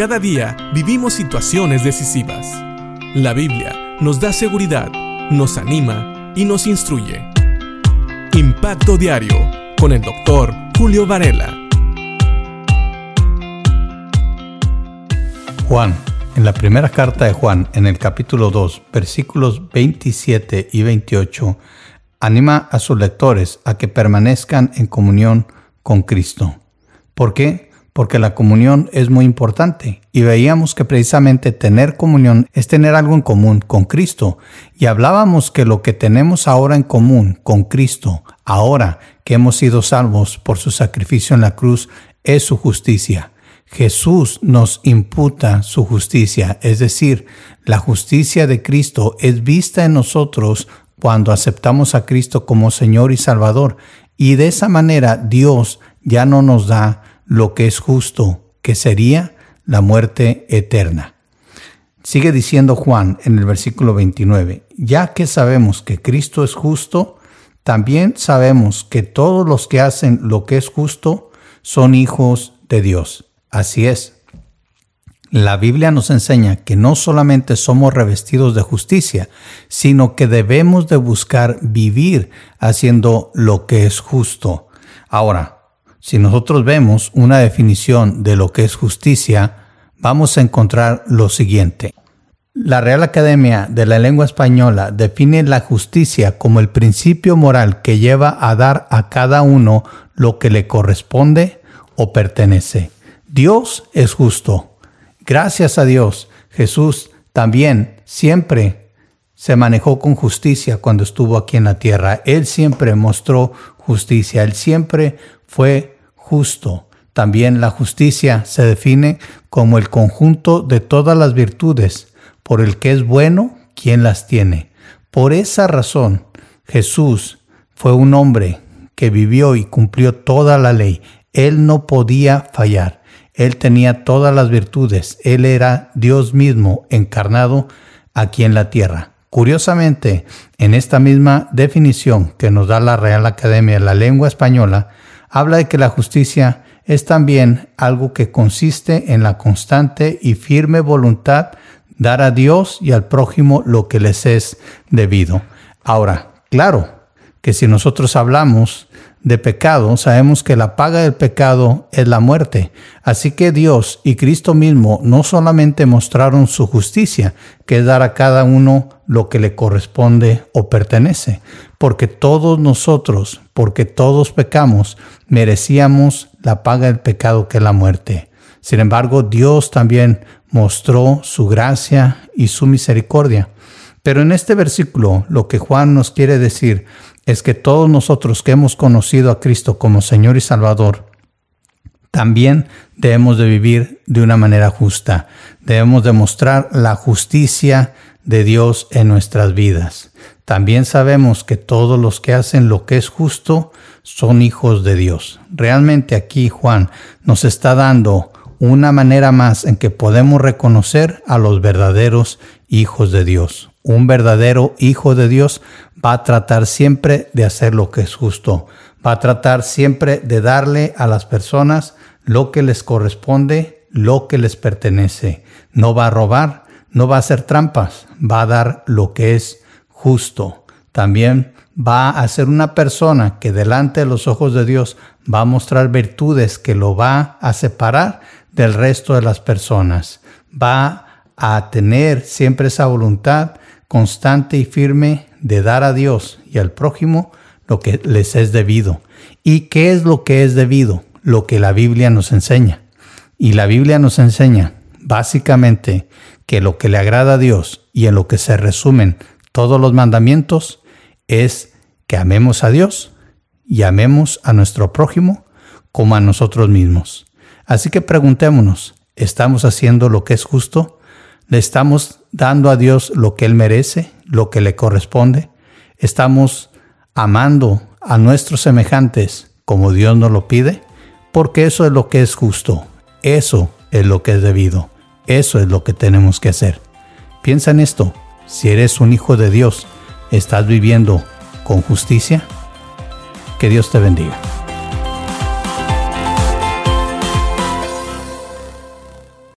Cada día vivimos situaciones decisivas. La Biblia nos da seguridad, nos anima y nos instruye. Impacto Diario con el doctor Julio Varela. Juan, en la primera carta de Juan, en el capítulo 2, versículos 27 y 28, anima a sus lectores a que permanezcan en comunión con Cristo. ¿Por qué? Porque la comunión es muy importante. Y veíamos que precisamente tener comunión es tener algo en común con Cristo. Y hablábamos que lo que tenemos ahora en común con Cristo, ahora que hemos sido salvos por su sacrificio en la cruz, es su justicia. Jesús nos imputa su justicia, es decir, la justicia de Cristo es vista en nosotros cuando aceptamos a Cristo como Señor y Salvador. Y de esa manera Dios ya no nos da lo que es justo, que sería la muerte eterna. Sigue diciendo Juan en el versículo 29, ya que sabemos que Cristo es justo, también sabemos que todos los que hacen lo que es justo son hijos de Dios. Así es. La Biblia nos enseña que no solamente somos revestidos de justicia, sino que debemos de buscar vivir haciendo lo que es justo. Ahora, si nosotros vemos una definición de lo que es justicia, vamos a encontrar lo siguiente. La Real Academia de la Lengua Española define la justicia como el principio moral que lleva a dar a cada uno lo que le corresponde o pertenece. Dios es justo. Gracias a Dios, Jesús también siempre se manejó con justicia cuando estuvo aquí en la tierra. Él siempre mostró justicia. Él siempre fue justo. También la justicia se define como el conjunto de todas las virtudes, por el que es bueno quien las tiene. Por esa razón, Jesús fue un hombre que vivió y cumplió toda la ley. Él no podía fallar. Él tenía todas las virtudes. Él era Dios mismo encarnado aquí en la tierra. Curiosamente, en esta misma definición que nos da la Real Academia de la Lengua Española, habla de que la justicia es también algo que consiste en la constante y firme voluntad dar a Dios y al prójimo lo que les es debido. Ahora, claro que si nosotros hablamos de pecado, sabemos que la paga del pecado es la muerte. Así que Dios y Cristo mismo no solamente mostraron su justicia, que es dar a cada uno lo que le corresponde o pertenece, porque todos nosotros, porque todos pecamos, merecíamos la paga del pecado que es la muerte. Sin embargo, Dios también mostró su gracia y su misericordia. Pero en este versículo lo que Juan nos quiere decir es que todos nosotros que hemos conocido a Cristo como Señor y Salvador, también debemos de vivir de una manera justa. Debemos demostrar la justicia de Dios en nuestras vidas. También sabemos que todos los que hacen lo que es justo son hijos de Dios. Realmente aquí Juan nos está dando una manera más en que podemos reconocer a los verdaderos hijos de Dios. Un verdadero hijo de Dios va a tratar siempre de hacer lo que es justo, va a tratar siempre de darle a las personas lo que les corresponde, lo que les pertenece. No va a robar, no va a hacer trampas, va a dar lo que es justo. También va a ser una persona que delante de los ojos de Dios va a mostrar virtudes que lo va a separar del resto de las personas. Va a tener siempre esa voluntad constante y firme de dar a Dios y al prójimo lo que les es debido. ¿Y qué es lo que es debido? Lo que la Biblia nos enseña. Y la Biblia nos enseña básicamente que lo que le agrada a Dios y en lo que se resumen todos los mandamientos es que amemos a Dios y amemos a nuestro prójimo como a nosotros mismos. Así que preguntémonos, ¿estamos haciendo lo que es justo? ¿Le estamos dando a Dios lo que Él merece, lo que le corresponde? ¿Estamos amando a nuestros semejantes como Dios nos lo pide? Porque eso es lo que es justo, eso es lo que es debido, eso es lo que tenemos que hacer. Piensa en esto, si eres un hijo de Dios, ¿estás viviendo con justicia? Que Dios te bendiga.